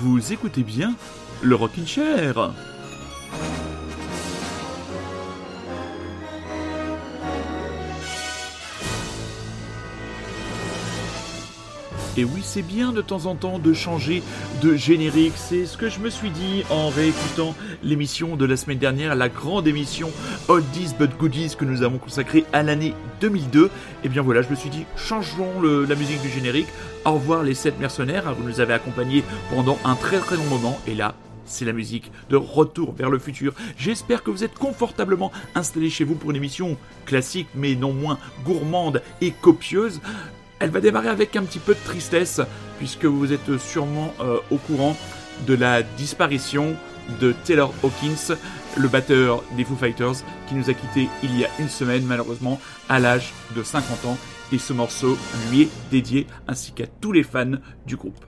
Vous écoutez bien le Rockin' Chair. Et oui, c'est bien de temps en temps de changer de générique. C'est ce que je me suis dit en réécoutant l'émission de la semaine dernière, la grande émission Oldies but Goodies que nous avons consacrée à l'année 2002. Et eh bien voilà, je me suis dit, changeons la musique du générique. Au revoir les 7 mercenaires. Vous nous avez accompagnés pendant un très très long moment. Et là, c'est la musique de Retour vers le futur. J'espère que vous êtes confortablement installés chez vous pour une émission classique mais non moins gourmande et copieuse. Elle va démarrer avec un petit peu de tristesse, puisque vous êtes sûrement euh, au courant de la disparition de Taylor Hawkins, le batteur des Foo Fighters, qui nous a quittés il y a une semaine, malheureusement, à l'âge de 50 ans. Et ce morceau lui est dédié, ainsi qu'à tous les fans du groupe.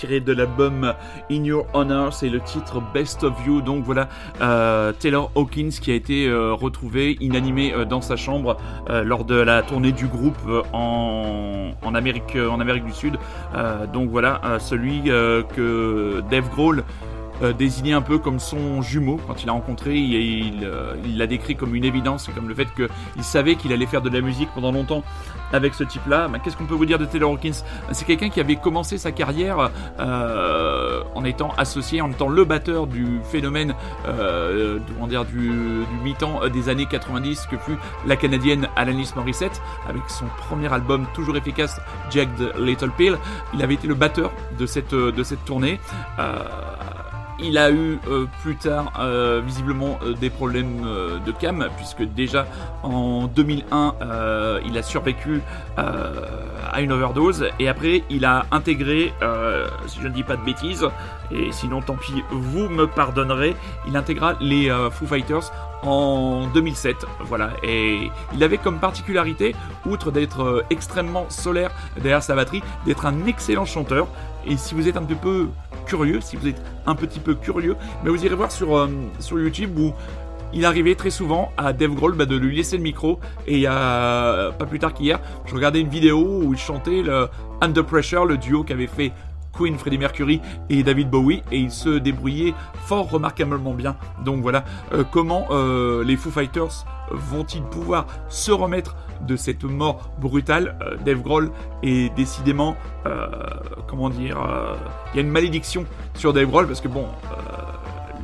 Tiré de l'album In Your Honor, c'est le titre Best of You. Donc voilà, euh, Taylor Hawkins qui a été euh, retrouvé inanimé dans sa chambre lors de la tournée du groupe en, en, Amérique, en Amérique du Sud. donc voilà, celui que Dave Grohl euh, désigné un peu comme son jumeau quand il l'a rencontré. Il, euh, il, l'a décrit comme une évidence, comme le fait qu'il savait qu'il allait faire de la musique pendant longtemps avec ce type-là. Ben, Qu'est-ce qu'on peut vous dire de Taylor Hawkins? C'est quelqu'un qui avait commencé sa carrière euh, en étant associé, en étant le batteur du phénomène, euh, dire, du, du mi-temps des années 90 que fut la canadienne Alanis Morissette, avec son premier album toujours efficace, Jack the Little Pill. Il avait été le batteur de cette, de cette tournée. Euh, il a eu euh, plus tard euh, visiblement euh, des problèmes de cam puisque déjà en 2001 il a survécu à une overdose et après il a intégré, si je ne dis pas de bêtises, et sinon tant pis vous me pardonnerez, il intégra les Foo Fighters en 2007. Voilà. Et il avait comme particularité, outre d'être extrêmement solaire derrière sa batterie, d'être un excellent chanteur. Et si vous êtes un petit peu curieux, si vous êtes un petit peu curieux, mais vous irez voir sur, euh, YouTube où il arrivait très souvent à Dave Grohl bah, de lui laisser le micro et il a pas plus tard qu'hier, je regardais une vidéo où il chantait le Under Pressure, le duo qu'avait fait Queen, Freddie Mercury et David Bowie et il se débrouillait fort remarquablement bien. Donc voilà euh, comment euh, les Foo Fighters vont-ils pouvoir se remettre de cette mort brutale euh, Dave Grohl est décidément comment dire il y a une malédiction sur Dave Grohl parce que bon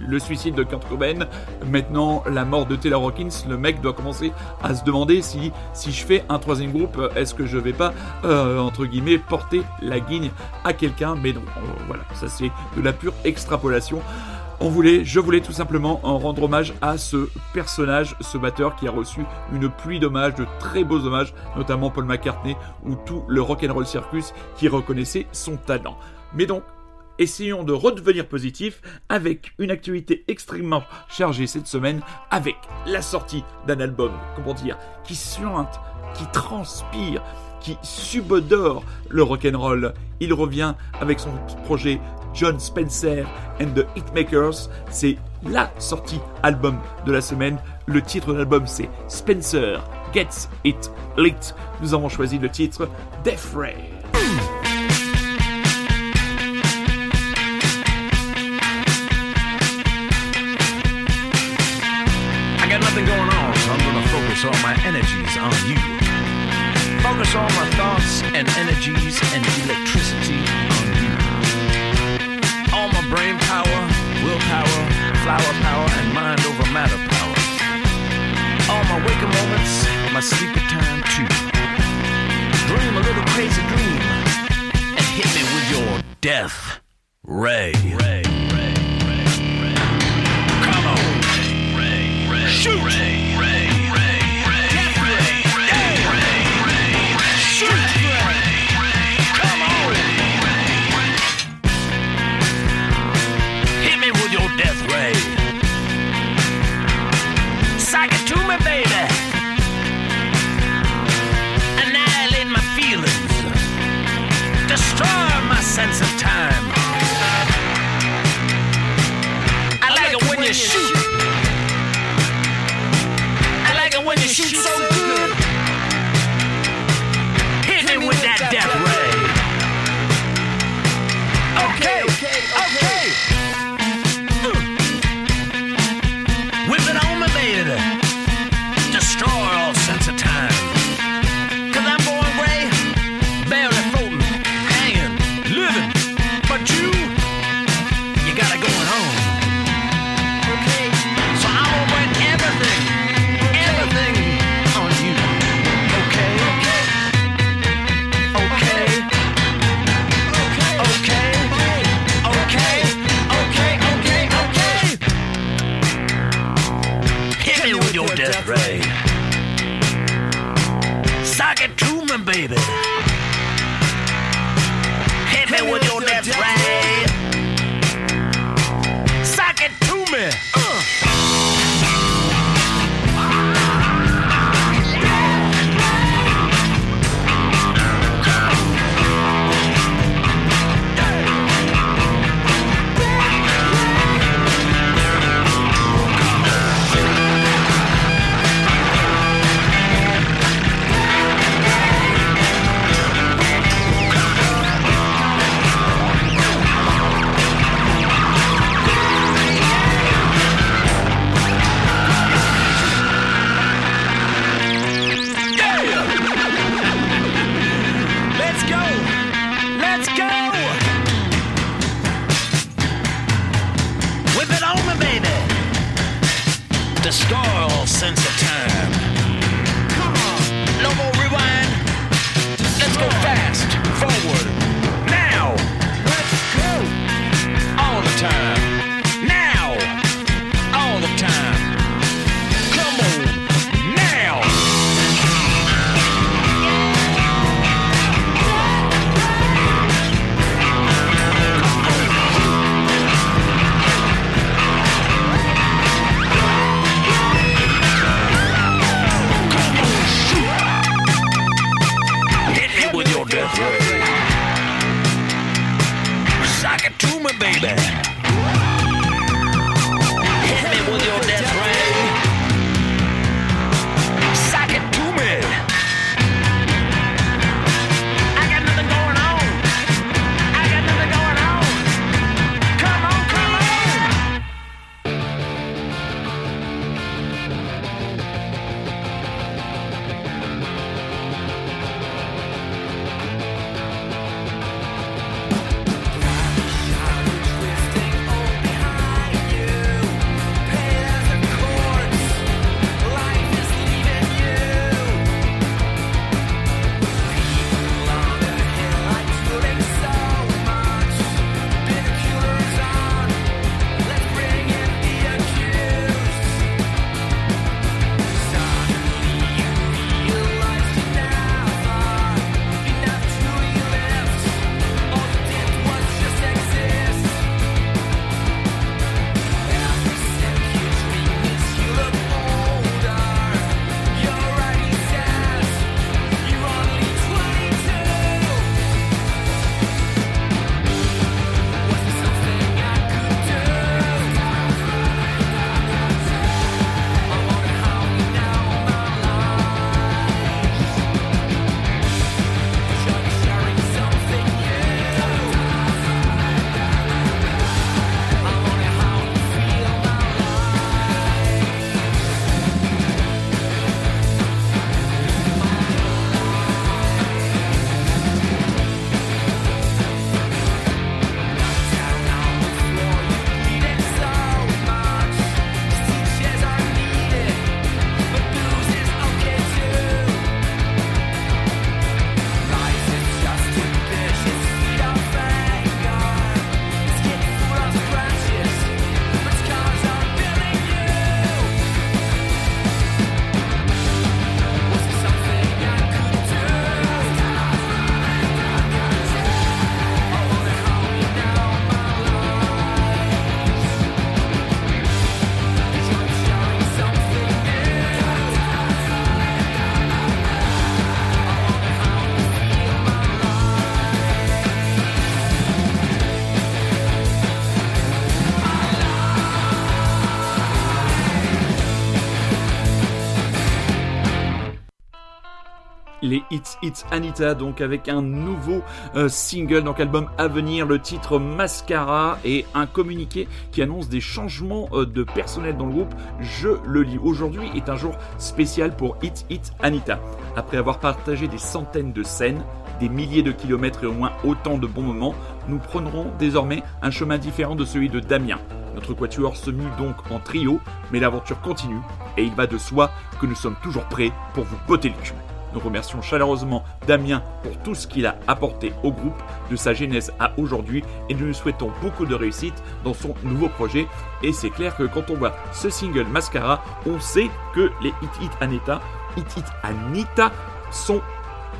le suicide de Kurt Cobain, maintenant la mort de Taylor Hawkins, le mec doit commencer à se demander si, si je fais un troisième groupe, est-ce que je vais pas, euh, entre guillemets, porter la guigne à quelqu'un Mais non, euh, voilà, ça c'est de la pure extrapolation. On voulait, je voulais tout simplement rendre hommage à ce personnage, ce batteur qui a reçu une pluie d'hommages, de très beaux hommages, notamment Paul McCartney ou tout le rock'n'roll circus qui reconnaissait son talent. Mais donc, essayons de redevenir positif avec une actualité extrêmement chargée cette semaine avec la sortie d'un album, comment dire, qui suinte, qui transpire, qui subodore le rock'n'roll. Il revient avec son projet John Spencer and the Hitmakers. C'est la sortie album de la semaine. Le titre de l'album c'est Spencer Gets It Lit. Nous avons choisi le titre Death Ray. focus all my energies on. Focus all my thoughts and energies and electricity on you. All my brain power, willpower, flower power, and mind over matter power. All my waking moments, my sleepy time too. Dream a little crazy dream and hit me with your death ray. ray. Come on, shoot. Hits Anita, donc avec un nouveau euh, single, donc album à venir, le titre Mascara et un communiqué qui annonce des changements euh, de personnel dans le groupe. Je le lis. Aujourd'hui est un jour spécial pour Hits Hits Anita. Après avoir partagé des centaines de scènes, des milliers de kilomètres et au moins autant de bons moments, nous prendrons désormais un chemin différent de celui de Damien. Notre quatuor se mue donc en trio, mais l'aventure continue et il va de soi que nous sommes toujours prêts pour vous botter le cul. Nous remercions chaleureusement Damien pour tout ce qu'il a apporté au groupe de sa genèse à aujourd'hui et nous lui souhaitons beaucoup de réussite dans son nouveau projet. Et c'est clair que quand on voit ce single Mascara, on sait que les Hit Hit Anita, Hit Hit Anita sont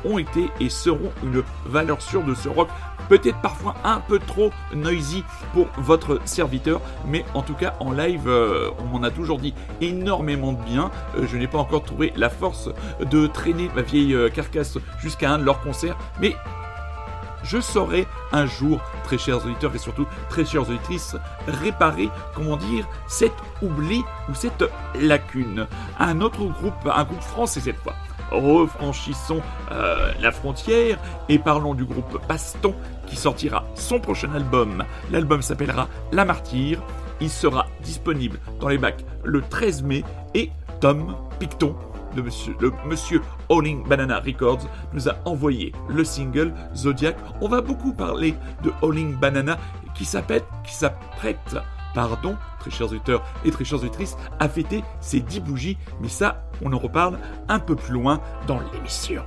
ont été et seront une valeur sûre de ce rock, peut-être parfois un peu trop noisy pour votre serviteur, mais en tout cas en live, euh, on m'en a toujours dit énormément de bien. Euh, je n'ai pas encore trouvé la force de traîner ma vieille euh, carcasse jusqu'à un de leurs concerts, mais je saurai un jour, très chers auditeurs et surtout très chères auditrices, réparer, comment dire, cet oubli ou cette lacune. Un autre groupe, un groupe français cette fois. Refranchissons euh, la frontière et parlons du groupe Baston qui sortira son prochain album. L'album s'appellera La Martyre. Il sera disponible dans les bacs le 13 mai et Tom Picton de monsieur, le monsieur Banana Records nous a envoyé le single Zodiac. On va beaucoup parler de Howling Banana qui s'appelle, qui s'apprête, pardon, très chers auditeurs et très chères auditrices, à fêter ses 10 bougies. Mais ça, on en reparle un peu plus loin dans l'émission.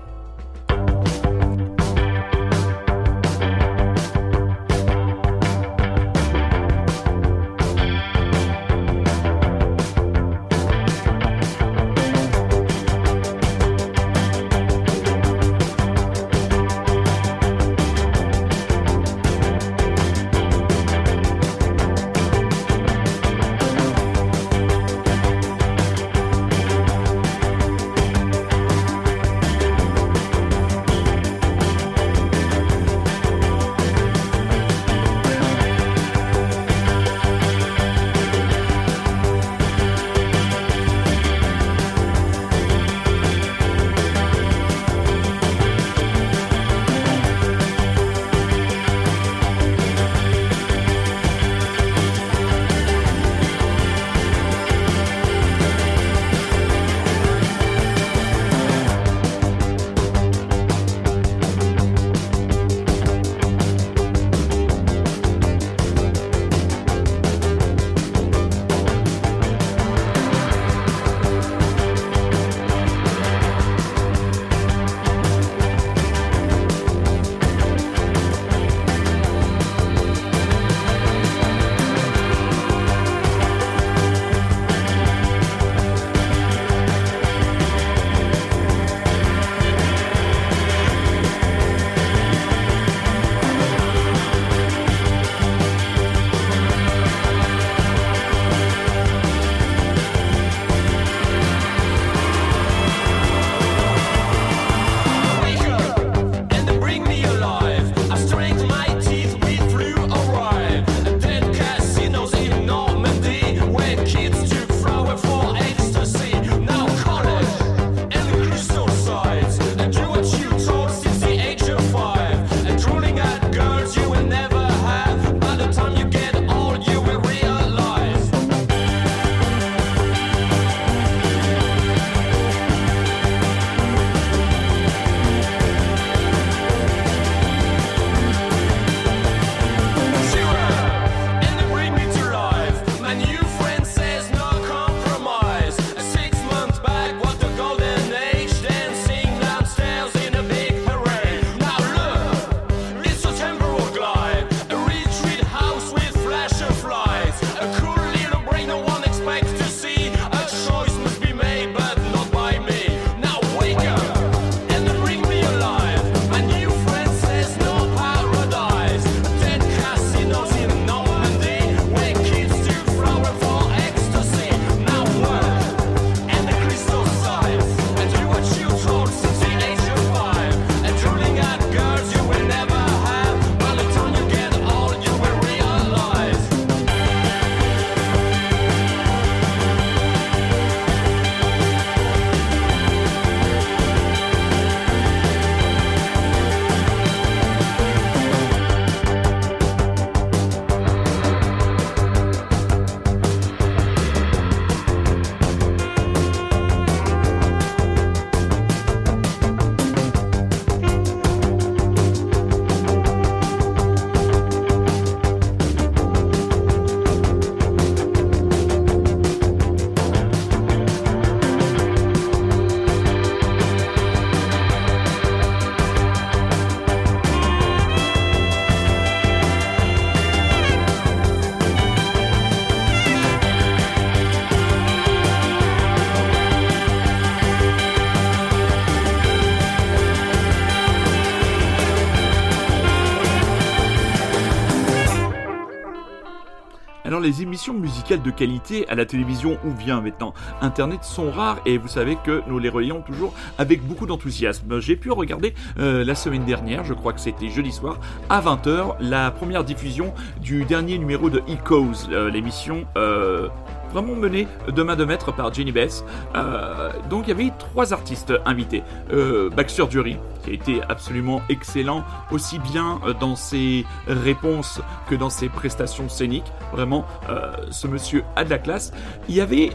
Les émissions musicales de qualité à la télévision ou bien maintenant Internet sont rares et vous savez que nous les relayons toujours avec beaucoup d'enthousiasme. J'ai pu regarder euh, la semaine dernière, je crois que c'était jeudi soir, à 20h, la première diffusion du dernier numéro de Echoes, euh, l'émission euh, vraiment menée de main de maître par Jenny Bess. Euh, donc il y avait trois artistes invités. Euh, Baxter Dury, qui a été absolument excellent, aussi bien dans ses réponses que dans ses prestations scéniques. Vraiment, euh, ce monsieur a de la classe. Il y avait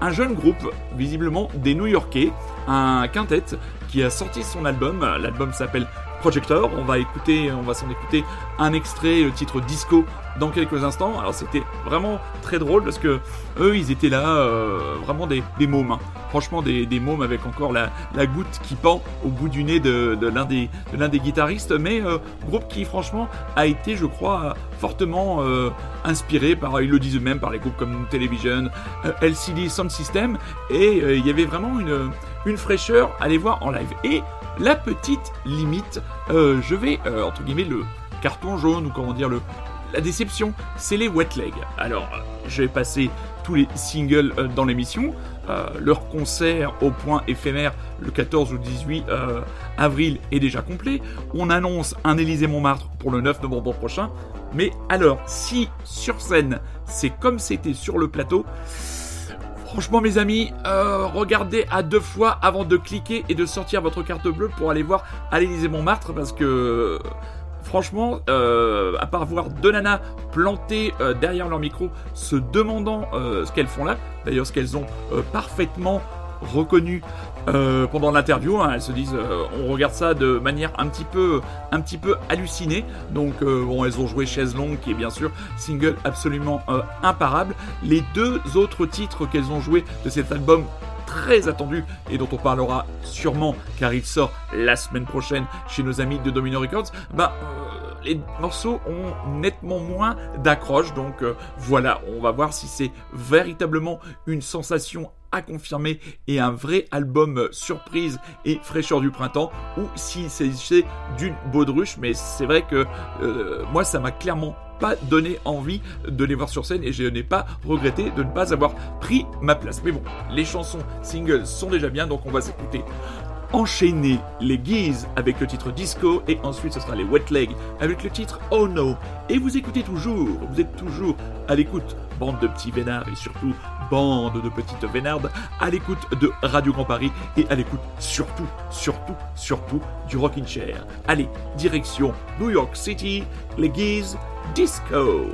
un jeune groupe, visiblement des New-Yorkais, un quintet, qui a sorti son album. L'album s'appelle Projector. On va écouter, on va s'en écouter un extrait, le titre Disco, dans quelques instants. Alors c'était vraiment très drôle parce que eux, ils étaient là, euh, vraiment des, mômes. hein. Franchement, des, mômes avec encore la, goutte qui pend au bout du nez de, l'un des, guitaristes. Mais euh, groupe qui, franchement, a été, je crois, fortement euh, inspiré par, ils le disent eux-mêmes, par les groupes comme Television, LCD Sound System. Et il y avait vraiment une, une fraîcheur à les voir en live. Et la petite limite, euh, je vais, euh, entre guillemets, le carton jaune, ou comment dire, le, la déception, c'est les wet legs. Alors, euh, je vais passer tous les singles dans l'émission. Leur concert au point éphémère le 14 ou 18 euh, avril est déjà complet. On annonce un Élysée Montmartre pour le 9 novembre prochain. Mais alors, si sur scène, c'est comme c'était sur le plateau, Franchement, mes amis, euh, regardez à deux fois avant de cliquer et de sortir votre carte bleue pour aller voir à l'Élysée Montmartre parce que. Franchement, euh, à part voir deux nanas plantées euh, derrière leur micro, se demandant ce qu'elles font là, d'ailleurs ce qu'elles ont parfaitement reconnu euh, pendant l'interview, hein, elles se disent, euh, on regarde ça de manière un petit peu, un petit peu hallucinée. Donc euh, bon, elles ont joué Chaise longue, qui est bien sûr single absolument euh, imparable. Les deux autres titres qu'elles ont joués de cet album très attendu et dont on parlera sûrement car il sort la semaine prochaine chez nos amis de Domino Records, bah les morceaux ont nettement moins d'accroche donc euh, voilà, on va voir si c'est véritablement une sensation à confirmer et un vrai album euh, surprise et fraîcheur du printemps ou si c'est d'une baudruche mais c'est vrai que euh, moi ça m'a clairement pas donné envie de les voir sur scène et je n'ai pas regretté de ne pas avoir pris ma place. Mais bon, les chansons singles sont déjà bien, donc on va s'écouter enchaîner les guises avec le titre Disco et ensuite ce sera les Wet Leg avec le titre Oh No. Et vous écoutez toujours, vous êtes toujours à l'écoute, bande de petits vénards et surtout bande de petites vénardes, à l'écoute de Radio Grand Paris et à l'écoute surtout, surtout, surtout du Rockin' Chair. Allez, direction New York City, les guises Disco.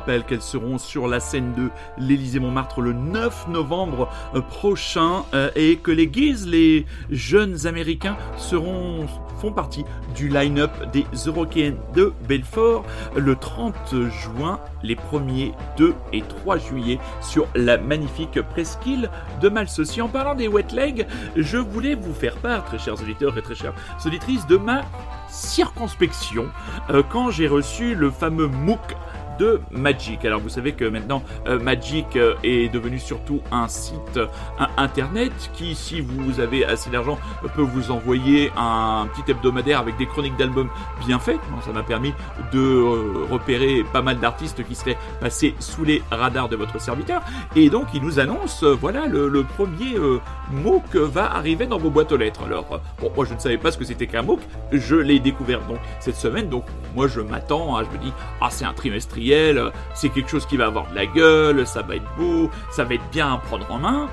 Rappelle qu'elles seront sur la scène de l'Élysée-Montmartre le 9 novembre euh, prochain euh, et que les Gears, les jeunes américains, font partie du line-up des Eurocaines de Belfort le 30 juin, les 1er, 2 et 3 juillet sur la magnifique presqu'île de Malsaucy. En parlant des wet legs, je voulais vous faire part, très chers auditeurs et très chères auditrices, de ma circonspection euh, quand j'ai reçu le fameux MOOC de Magic. Alors vous savez que maintenant euh, Magic euh, est devenu surtout un site internet qui, si vous avez assez d'argent, peut vous envoyer un petit hebdomadaire avec des chroniques d'albums bien faites. Ça m'a permis de euh, repérer pas mal d'artistes qui seraient passés sous les radars de votre serviteur. Et donc il nous annonce, voilà, le, premier euh, MOOC va arriver dans vos boîtes aux lettres. Alors, moi je ne savais pas ce que c'était qu'un MOOC, je l'ai découvert donc cette semaine, donc moi je m'attends, hein, je me dis, ah c'est un trimestriel, c'est quelque chose qui va avoir de la gueule, ça va être beau, ça va être bien à prendre en main.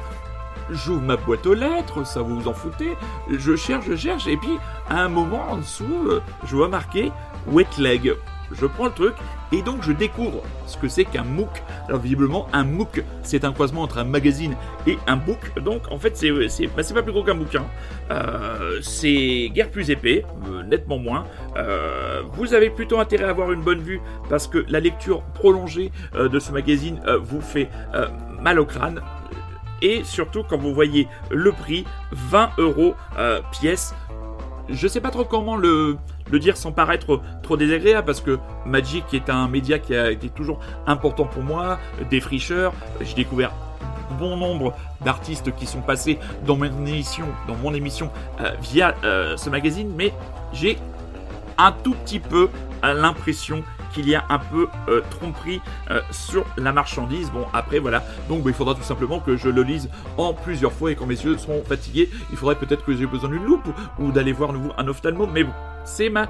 J'ouvre ma boîte aux lettres, ça vous vous en foutez, je cherche, je cherche, et puis à un moment en dessous, euh, je vois marqué wet leg. Je prends le truc et donc je découvre ce que c'est qu'un MOOC. Alors visiblement un MOOC c'est un croisement entre un magazine et un book. Donc en fait c'est bah, pas plus gros qu'un bouquin. Euh, c'est guère plus épais, euh, nettement moins. Euh, vous avez plutôt intérêt à avoir une bonne vue parce que la lecture prolongée de ce magazine vous fait mal au crâne. Et surtout quand vous voyez le prix, 20 euros pièce. Je sais pas trop comment le, dire sans paraître trop désagréable parce que Magic est un média qui a été toujours important pour moi, des fricheurs, j'ai découvert bon nombre d'artistes qui sont passés dans mon émission, euh, via euh, ce magazine, mais j'ai un tout petit peu l'impression qu'il y a un peu euh, tromperie euh, sur la marchandise. Bon, après, voilà. Donc, bah, il faudra tout simplement que je le lise en plusieurs fois et quand mes yeux seront fatigués, il faudrait peut-être que j'ai besoin d'une loupe ou, d'aller voir nouveau un ophtalmo. Mais bon, c'est ma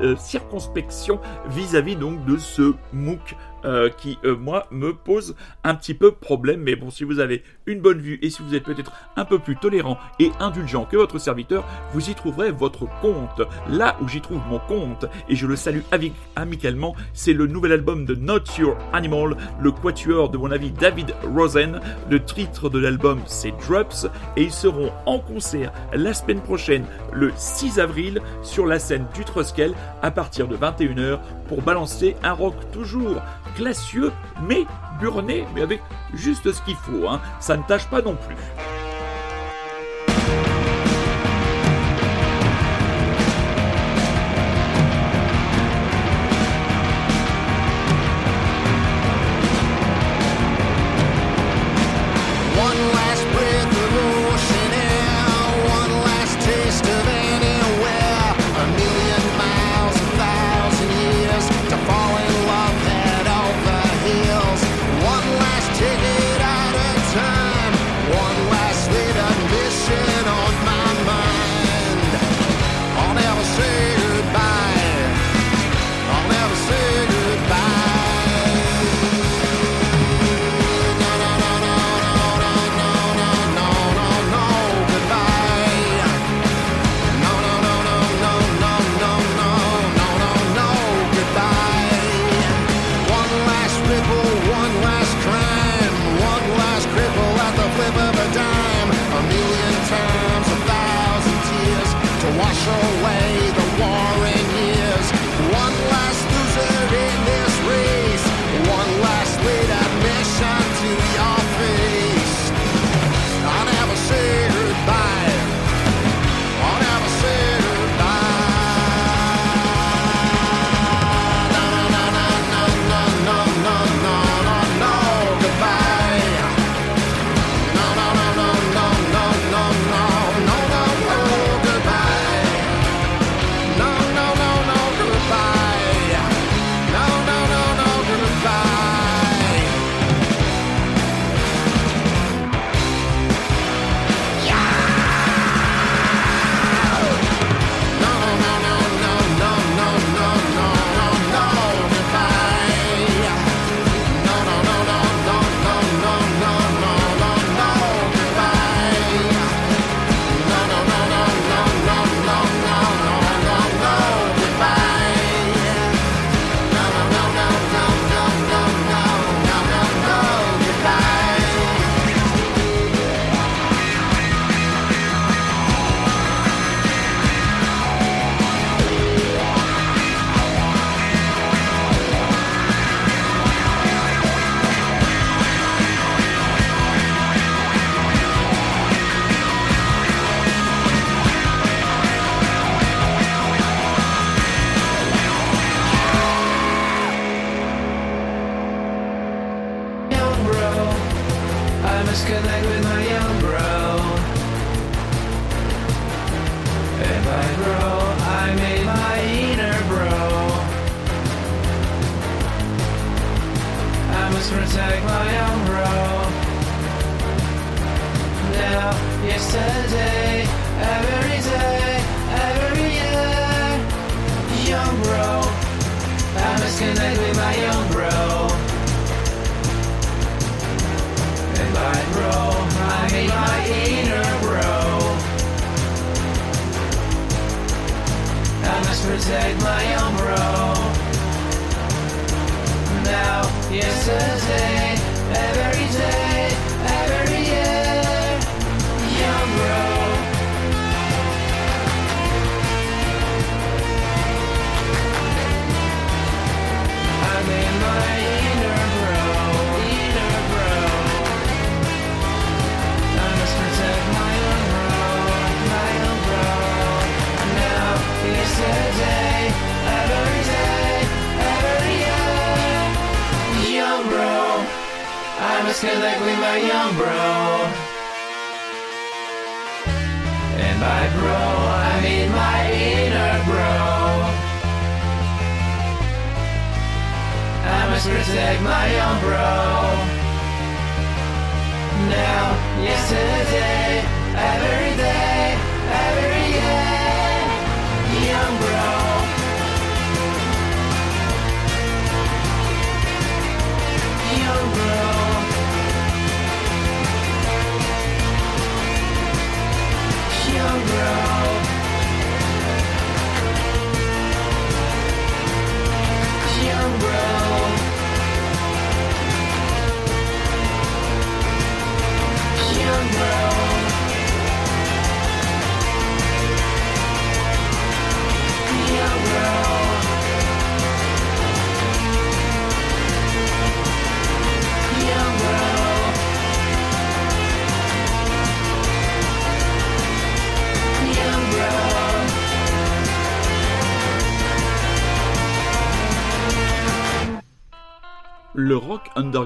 euh, circonspection vis-à-vis donc de ce MOOC euh, qui, euh, moi, me pose un petit peu problème. Mais bon, si vous avez une bonne vue et si vous êtes peut-être un peu plus tolérant et indulgent que votre serviteur, vous y trouverez votre compte. Là où j'y trouve mon compte, et je le salue amicalement, c'est le nouvel album de Not Your Animal, le quatuor de mon avis David Rosen. Le titre de l'album c'est Drops et ils seront en concert la semaine prochaine, le 6 avril, sur la scène du à partir de 21h pour balancer un rock toujours classieux mais burné, mais avec juste ce qu'il faut. Hein. Ça ne tâche pas non plus.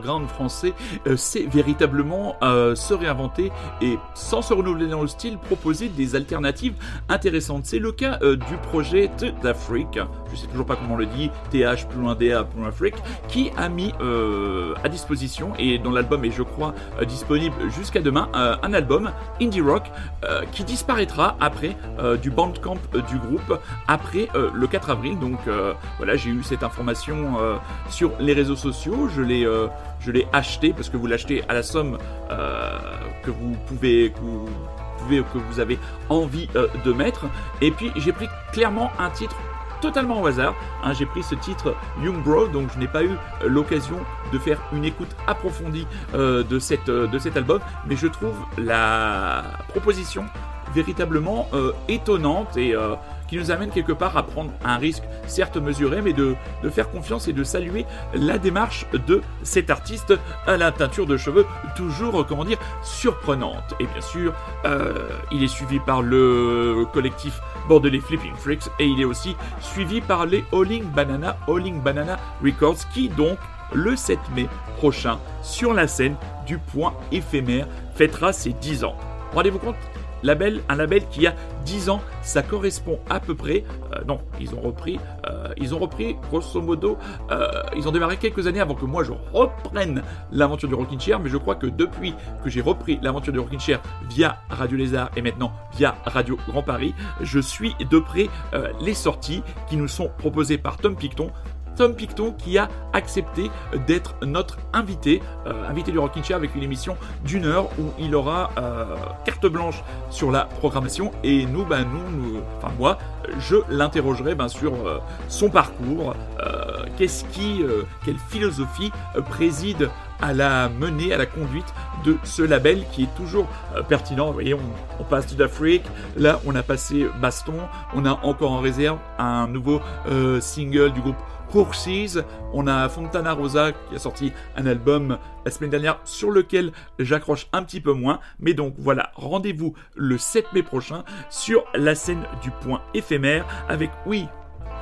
Underground français euh, sait véritablement euh, se réinventer et sans se renouveler dans le style proposer des alternatives intéressantes. C'est le cas euh, du projet d'Afrique, je sais toujours pas comment on le dit, TH plus loin DA plus loin Afrique, qui a mis à disposition et dont l'album est je crois disponible jusqu'à demain, un album indie rock qui disparaîtra après du bandcamp du groupe après le 4 avril. Donc voilà, j'ai eu cette information sur les réseaux sociaux. Je l'ai, je l'ai acheté parce que vous l'achetez à la somme euh, que vous pouvez, que vous pouvez, que vous avez envie euh, de mettre. Et puis j'ai pris clairement un titre totalement au hasard. hein. j'ai pris ce titre Young Bro, donc je n'ai pas eu euh, l'occasion de faire une écoute approfondie de, de cet album, mais je trouve la proposition véritablement étonnante et nous amène quelque part à prendre un risque certes mesuré, mais de, de faire confiance et de saluer la démarche de cet artiste à la teinture de cheveux toujours, euh, comment dire, surprenante. Et bien sûr, euh, il est suivi par le collectif bordelais Flipping Freaks et il est aussi suivi par les Alling Banana, Alling Banana Records qui donc le 7 mai prochain sur la scène du point éphémère fêtera ses 10 ans. Rendez-vous compte label, un label qui a 10 ans, ça correspond à peu près. euh, non, ils ont repris, euh, ils ont repris grosso modo, euh, ils ont démarré quelques années avant que moi je reprenne l'aventure du Rockin' Chair, mais je crois que depuis que j'ai repris l'aventure du Rockin' Chair via Radio Lézard et maintenant via Radio Grand Paris, je suis de près les sorties qui nous sont proposées par Tom Picton. Tom Picton qui a accepté d'être notre invité, euh, invité du Rockin' Chair avec une émission d'une heure où il aura euh, carte blanche sur la programmation et nous, ben nous, enfin moi, je l'interrogerai ben sur euh, son parcours, qu'est-ce qui, quelle philosophie préside à la menée, à la conduite de ce label qui est toujours pertinent. Vous voyez, on, on passe de d'Afrique, là on a passé Baston, on a encore en réserve un nouveau single du groupe On a Fontana Rosa qui a sorti un album la semaine dernière sur lequel j'accroche un petit peu moins, mais donc voilà, rendez-vous le 7 mai prochain sur la scène du point éphémère avec, oui,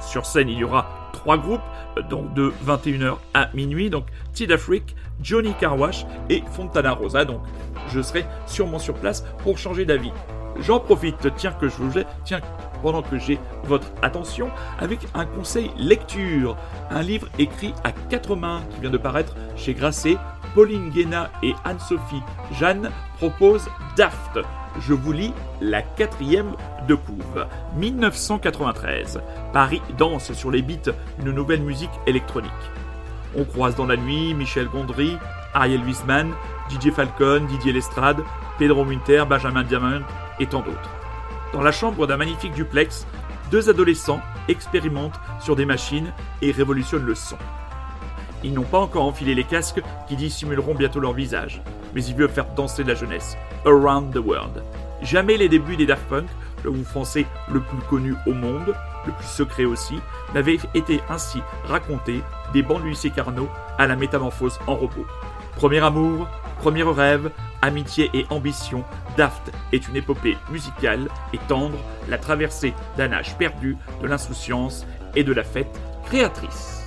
Sur scène, il y aura trois groupes, euh, donc de 21h à minuit, donc Tid Afrique, Johnny Carwash et Fontana Rosa, donc je serai sûrement sur place pour changer d'avis. J'en profite, tiens que je vous tiens pendant que j'ai votre attention, avec un conseil lecture, un livre écrit à quatre mains qui vient de paraître chez Grasset. Pauline Guéna et Anne-Sophie Jeanne proposent Daft. Je vous lis la quatrième de couve. 1993. Paris danse sur les beats d'une nouvelle musique électronique. On croise dans la nuit Michel Gondry, Ariel Wiesman, DJ Falcon, Didier Lestrade, Pedro Munter, Benjamin Diamant et tant d'autres. Dans la chambre d'un magnifique duplex, deux adolescents expérimentent sur des machines et révolutionnent le son. Ils n'ont pas encore enfilé les casques qui dissimuleront bientôt leur visage, mais ils veulent faire danser la jeunesse. Around the World. Jamais les débuts des Daft Punk, le groupe français le plus connu au monde, le plus secret aussi, n'avaient été ainsi racontés des bancs de lycée Carnot à la métamorphose en repos. Premier amour, premier rêve, amitié et ambition, Daft est une épopée musicale et tendre, la traversée d'un âge perdu, de l'insouciance et de la fête créatrice.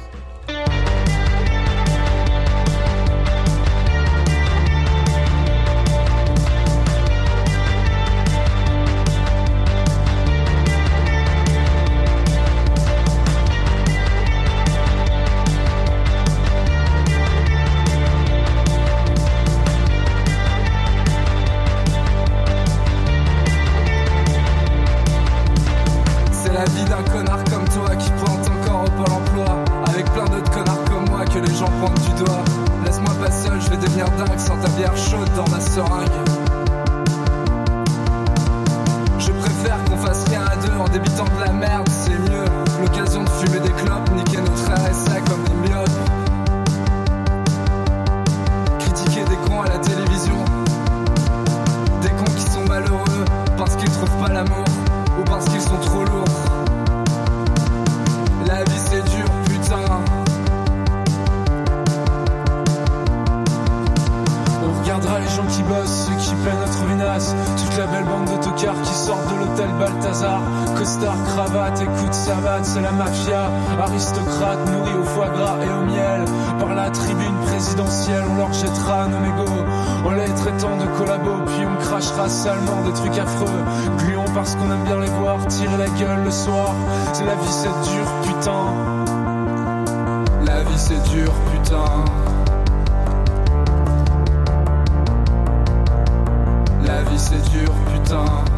C'est la mafia. Aristocrate, nourri au foie gras et au miel. Par la tribune présidentielle, on leur jettera nos mégots. En les traitant de collabos, puis on crachera salement des trucs affreux. Gluons parce qu'on aime bien les voir tirer la gueule le soir. C'est la vie, c'est dur, putain. La vie c'est dur, putain. La vie c'est dur, putain.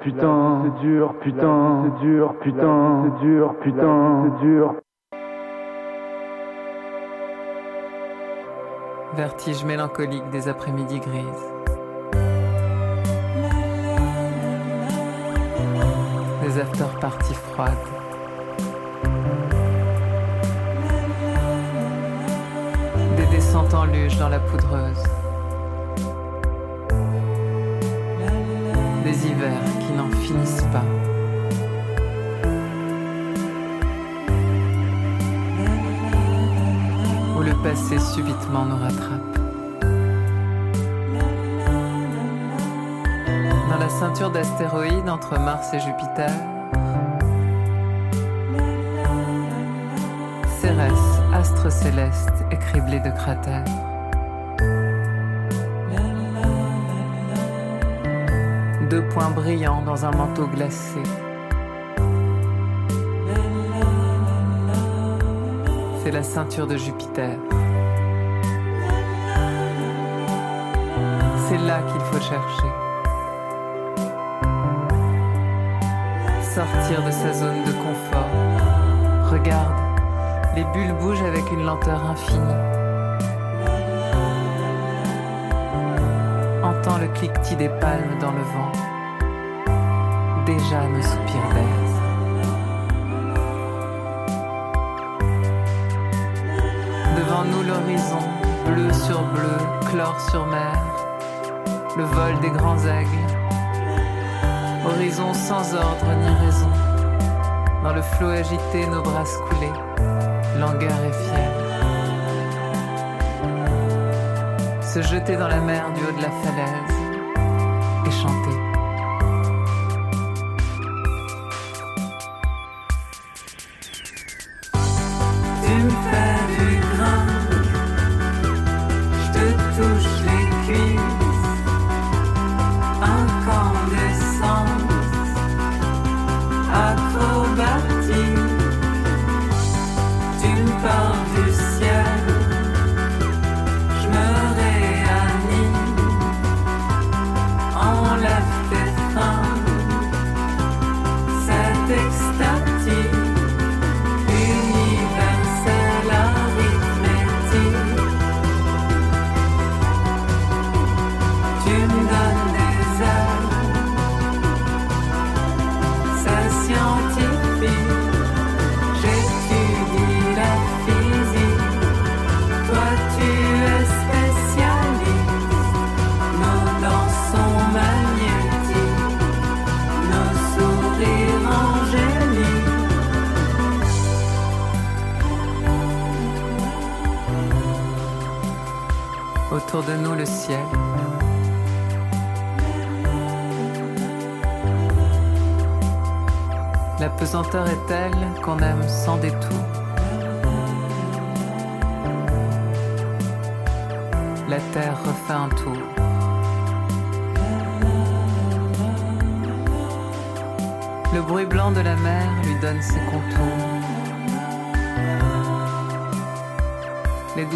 Putain, c'est dur, putain, c'est dur, putain, c'est dur, putain, c'est dur. Vertige mélancolique des après-midi grises. Des after-parties froides. Des descentes en luge dans la poudreuse. Des hivers n'en finissent pas. Où le passé subitement nous rattrape. Dans la ceinture d'astéroïdes entre Mars et Jupiter, Cérès, astre céleste écriblé de cratères. Deux points brillants dans un manteau glacé. C'est la ceinture de Jupiter. C'est là qu'il faut chercher. Sortir de sa zone de confort. Regarde, les bulles bougent avec une lenteur infinie. Entends le cliquetis des palmes dans le vent. Déjà nos soupirs d'aise. Devant nous l'horizon, bleu sur bleu, chlore sur mer, le vol des grands aigles. Horizon sans ordre ni raison, dans le flot agité, nos bras coulés, langueur et fière. Se jeter dans la mer du haut de la falaise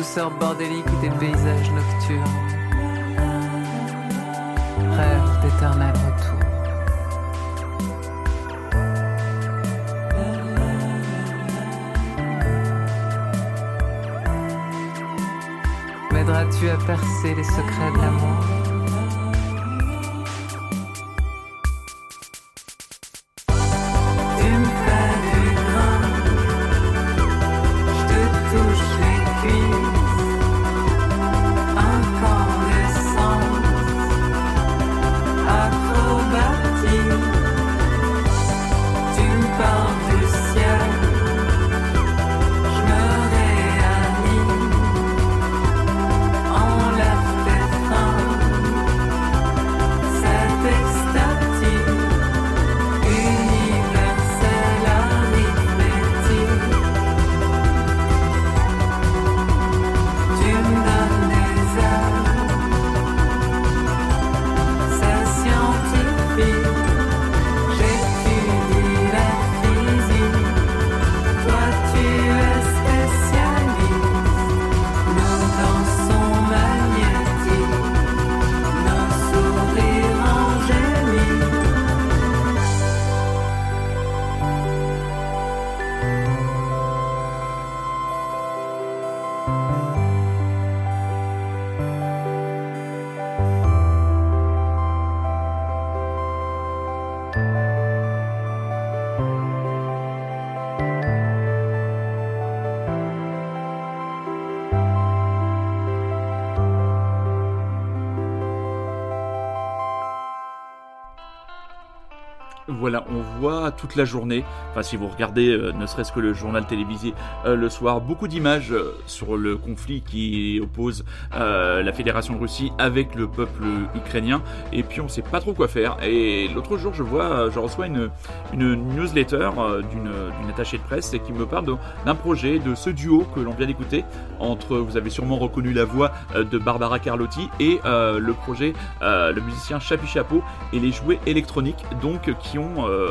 les douceurs bordéliques des paysages nocturnes. Rêve d'éternel retour. M'aideras-tu à percer les secrets de l'amour? Voit toute la journée, enfin si vous regardez euh, ne serait-ce que le journal télévisé euh, le soir, beaucoup d'images euh, sur le conflit qui oppose la Fédération de Russie avec le peuple ukrainien, et puis on sait pas trop quoi faire. Et l'autre jour, je vois, je reçois une, une newsletter d'une attachée de presse qui me parle d'un projet, de ce duo que l'on vient d'écouter, entre, vous avez sûrement reconnu la voix de Barbara Carlotti, et le projet, le musicien Chapi Chapeau, et les jouets électroniques, donc qui ont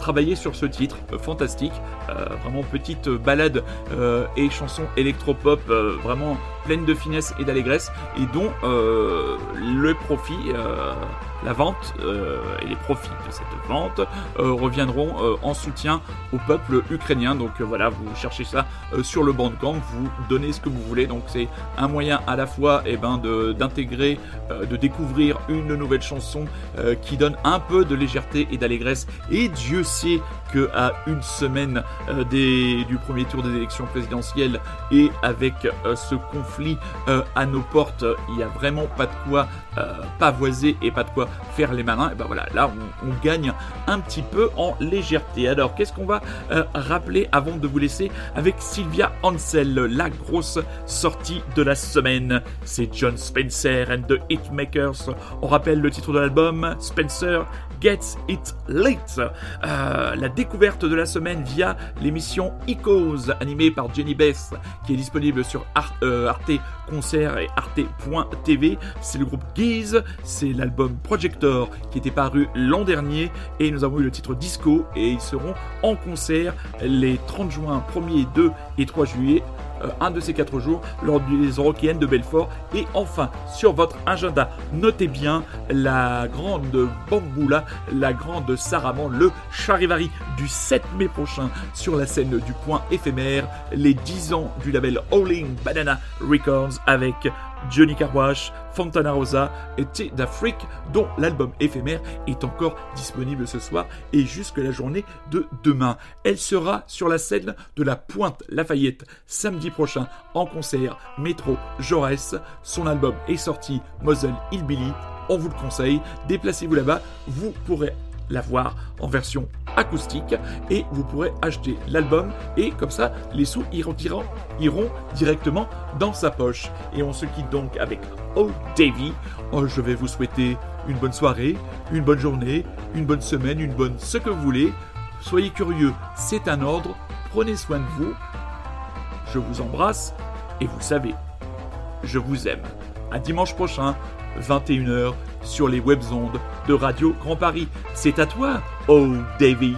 travaillé sur ce titre, euh, fantastique, euh, vraiment petite balade euh, et chanson électropop, vraiment pleine de finesse et d'allégresse, et dont le profit, la vente et les profits de cette vente reviendront en soutien au peuple ukrainien. Donc voilà, vous cherchez ça sur le Bandcamp, vous donnez ce que vous voulez. Donc c'est un moyen à la fois eh ben, de- d'intégrer, euh, de découvrir une nouvelle chanson qui donne un peu de légèreté et d'allégresse. Et Dieu que à une semaine euh, du premier tour des élections présidentielles et avec euh, ce conflit euh, à nos portes, il n'y a vraiment pas de quoi pavoiser et pas de quoi faire les malins. Et ben voilà, là on, on gagne un petit peu en légèreté. Alors qu'est-ce qu'on va rappeler avant de vous laisser avec Sylvia Ansel, la grosse sortie de la semaine? C'est John Spencer and the Hitmakers. On rappelle le titre de l'album, Spencer Gets It Late. Euh, la découverte de la semaine via l'émission Icos, animée par Jenny Beth, qui est disponible sur euh, Arte Concert et Arte.tv. C'est le groupe Geese, c'est l'album Projector qui était paru l'an dernier et nous avons eu le titre Disco et ils seront en concert les 30 juin, 1er, 2 et 3 juillet un de ces quatre jours lors des Eurokéennes de Belfort. Et enfin, sur votre agenda, notez bien la grande Bamboula, la grande Saraman, le Charivari du 7 mai prochain sur la scène du point éphémère, les 10 ans du label Howling Banana Records avec Johnny Carwash, Fontana Rosa et T d'Afrique, dont l'album éphémère est encore disponible ce soir et jusque la journée de demain. Elle sera sur la scène de la Pointe Lafayette samedi prochain en concert Métro Jaurès. Son album est sorti, Moselle Hillbilly. On vous le conseille, déplacez-vous là-bas, vous pourrez la voir en version acoustique et vous pourrez acheter l'album et comme ça les sous iront, iront, directement dans sa poche. Et on se quitte donc avec Oh Davy. Oh, je vais vous souhaiter une bonne soirée, une bonne journée, une bonne semaine, une bonne ce que vous voulez. Soyez curieux, c'est un ordre. Prenez soin de vous. Je vous embrasse et vous savez, je vous aime. À dimanche prochain, 21h, sur les webzondes de Radio Grand Paris. C'est à toi, Oh Davy.